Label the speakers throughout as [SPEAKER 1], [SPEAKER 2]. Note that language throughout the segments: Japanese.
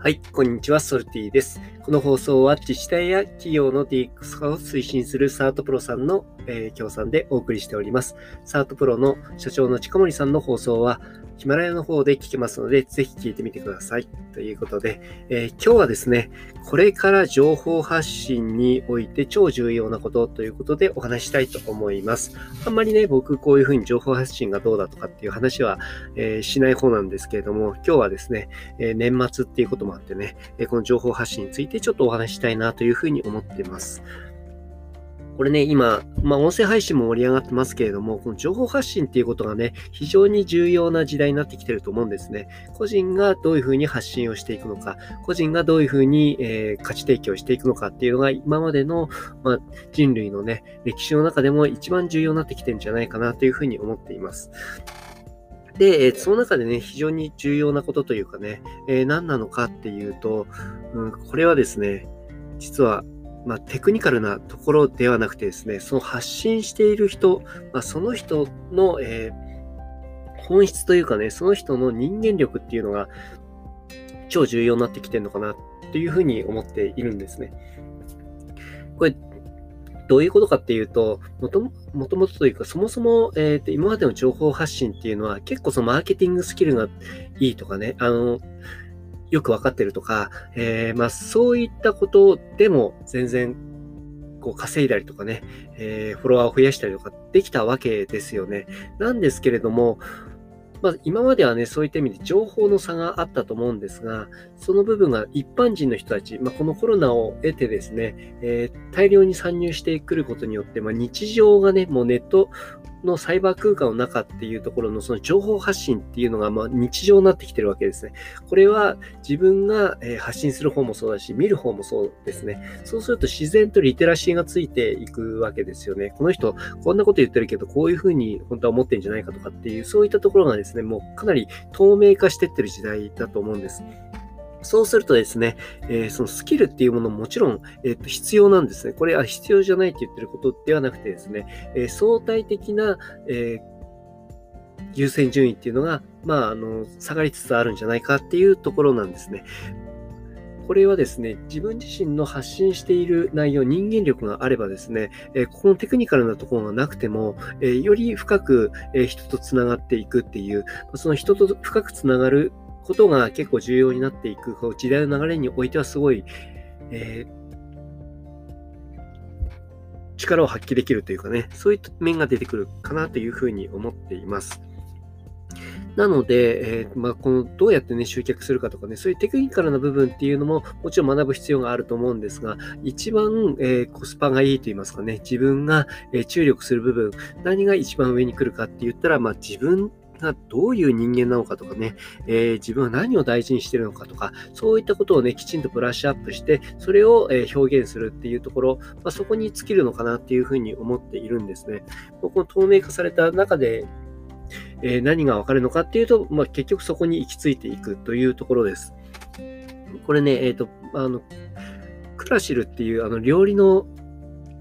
[SPEAKER 1] はい、こんにちは、ソルティです。この放送は自治体や企業の DX 化を推進するサートプロさんの、えー、協賛でお送りしております。サートプロの社長の近森さんの放送は、ヒマラヤの方で聞けますので、ぜひ聞いてみてください。ということで、えー、今日はですね、これから情報発信において超重要なことということでお話したいと思います。あんまりね、僕こういうふうに情報発信がどうだとかっていう話は、えー、しない方なんですけれども、今日はですね、えー、年末っていうこともあってね、えこの情報発信についてちょっとお話したいなというふうに思っています。これね、今、まあ、音声配信も盛り上がってますけれども、この情報発信っていうことがね、非常に重要な時代になってきてると思うんですね。個人がどういうふうに発信をしていくのか、個人がどういうふうに、えー、価値提供していくのかっていうのが、今までの、まあ、人類のね、歴史の中でも一番重要になってきてるんじゃないかなというふうに思っています。で、その中でね、非常に重要なことというかね、えー、何なのかっていうと、うん、これはですね、実はまあ、テクニカルなところではなくてですね、その発信している人、まあ、その人の、えー、本質というかね、その人の人間力っていうのが超重要になってきてるのかなっていうふうに思っているんですね。これ、どういうことかっていうと、もともともとというか、そもそも、えーと、今までの情報発信っていうのは結構そのマーケティングスキルがいいとかね、あの、よくわかってるとか、えー、まあそういったことでも全然こう稼いだりとかね、えー、フォロワーを増やしたりとかできたわけですよね。なんですけれども、まあ、今まではね、そういった意味で情報の差があったと思うんですが、その部分が一般人の人たち、まあ、このコロナを得てですね、えー、大量に参入してくることによって、まあ、日常がね、もうネットのサイバー空間の中っていうところのその情報発信っていうのがまあ日常になってきてるわけですね。これは自分が発信する方もそうだし、見る方もそうですね。そうすると自然とリテラシーがついていくわけですよね。この人、こんなこと言ってるけど、こういうふうに本当は思ってるんじゃないかとかっていう、そういったところがですね、もうかなり透明化してってる時代だと思うんです。そうするとですね、えー、そのスキルっていうものももちろん、えー、と必要なんですね。これは必要じゃないって言ってることではなくてですね、えー、相対的な、え優先順位っていうのが、まあ、あの、下がりつつあるんじゃないかっていうところなんですね。これはですね、自分自身の発信している内容、人間力があればですね、えここのテクニカルなところがなくても、えより深く、え人とつながっていくっていう、その人と深くつながることが結構重要になっていく、こう時代の流れにおいてはすごい、えー、力を発揮できるというかね、そういった面が出てくるかなというふうに思っています。なので、えー、まあ、このどうやってね、集客するかとかね、そういうテクニカルな部分っていうのももちろん学ぶ必要があると思うんですが、一番、えー、コスパがいいと言いますかね、自分が、え注力する部分、何が一番上に来るかって言ったら、まあ、自分がどういう人間なのかとかね、えー、自分は何を大事にしてるのかとか、そういったことをね、きちんとブラッシュアップして、それを、え表現するっていうところ、まあ、そこに尽きるのかなっていうふうに思っているんですね。この透明化された中で、え、何がわかるのかっていうと、まあ、結局そこに行き着いていくというところです。これね、えっ、ー、と、あの、クラシルっていうあの料理の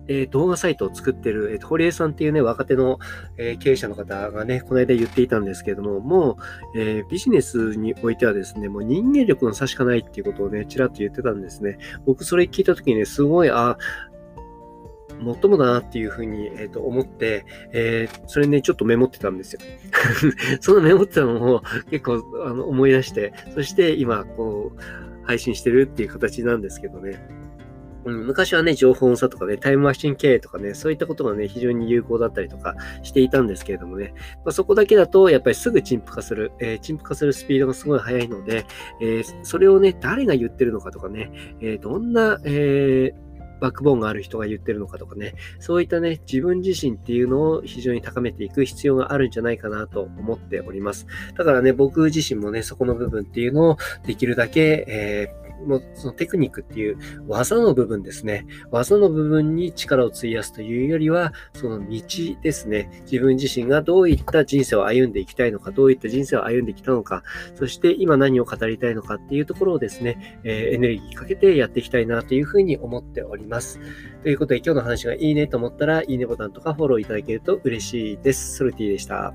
[SPEAKER 1] えー、動画サイトを作ってる、えー、堀江さんっていうね、若手の、えー、経営者の方がね、この間言っていたんですけれども、もう、えー、ビジネスにおいてはですね、もう人間力の差しかないっていうことをね、ちらっと言ってたんですね。僕それ聞いたときにね、すごい、あ、もっともだなっていうふうに、えー、と思って、えー、それね、ちょっとメモってたんですよ。そのメモってたのを結構あの思い出して、そして今、こう、配信してるっていう形なんですけどね。うん、昔はね、情報の差とかね、タイムマシン経営とかね、そういったことがね、非常に有効だったりとかしていたんですけれどもね、まあ、そこだけだと、やっぱりすぐ陳腐化する、えー、陳腐化するスピードがすごい速いので、えー、それをね、誰が言ってるのかとかね、えー、どんな、えーバックボーンがある人が言ってるのかとかね、そういったね、自分自身っていうのを非常に高めていく必要があるんじゃないかなと思っております。だからね、僕自身もね、そこの部分っていうのをできるだけ、えーのそのテクニックっていう技の部分ですね。技の部分に力を費やすというよりは、その道ですね。自分自身がどういった人生を歩んでいきたいのか、どういった人生を歩んできたのか、そして今何を語りたいのかっていうところをですね、えー、エネルギーかけてやっていきたいなというふうに思っております。ということで今日の話がいいねと思ったら、いいねボタンとかフォローいただけると嬉しいです。ソルティでした。